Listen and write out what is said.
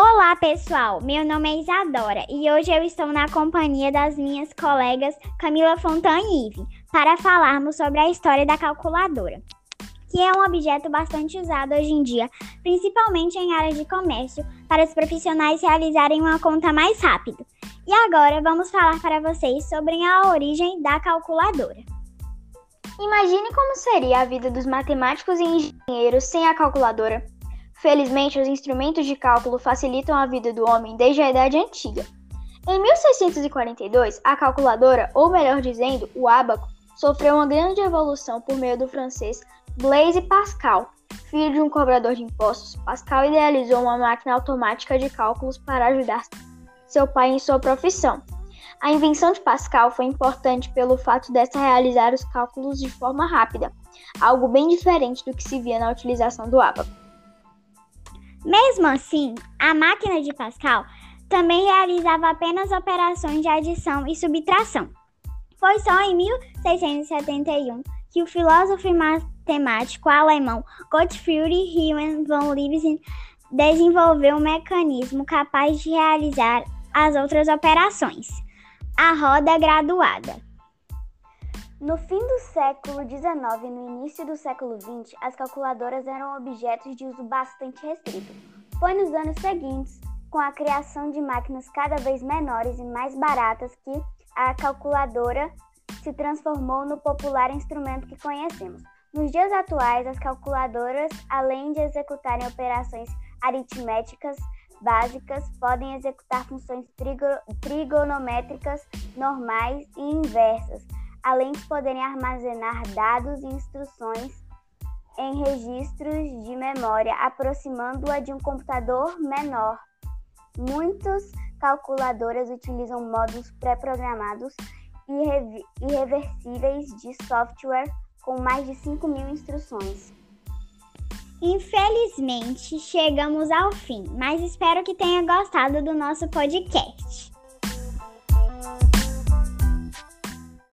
Olá, pessoal! Meu nome é Isadora e hoje eu estou na companhia das minhas colegas Camila Fontana e Ive para falarmos sobre a história da calculadora, que é um objeto bastante usado hoje em dia, principalmente em áreas de comércio, para os profissionais realizarem uma conta mais rápido. E agora vamos falar para vocês sobre a origem da calculadora. Imagine como seria a vida dos matemáticos e engenheiros sem a calculadora. Felizmente, os instrumentos de cálculo facilitam a vida do homem desde a Idade Antiga. Em 1642, a calculadora, ou melhor dizendo, o ábaco, sofreu uma grande evolução por meio do francês Blaise Pascal. Filho de um cobrador de impostos, Pascal idealizou uma máquina automática de cálculos para ajudar seu pai em sua profissão. A invenção de Pascal foi importante pelo fato desta realizar os cálculos de forma rápida, algo bem diferente do que se via na utilização do ábaco. Mesmo assim, a máquina de Pascal também realizava apenas operações de adição e subtração. Foi só em 1671 que o filósofo e matemático alemão Gottfried Riemann von Leibniz desenvolveu um mecanismo capaz de realizar as outras operações, a roda graduada. No fim do século XIX e no início do século XX, as calculadoras eram objetos de uso bastante restrito. Foi nos anos seguintes, com a criação de máquinas cada vez menores e mais baratas, que a calculadora se transformou no popular instrumento que conhecemos. Nos dias atuais, as calculadoras, além de executarem operações aritméticas básicas, podem executar funções trigonométricas normais e inversas além de poderem armazenar dados e instruções em registros de memória, aproximando-a de um computador menor. Muitas calculadoras utilizam módulos pré-programados e irreversíveis de software com mais de 5 mil instruções. Infelizmente, chegamos ao fim, mas espero que tenha gostado do nosso podcast.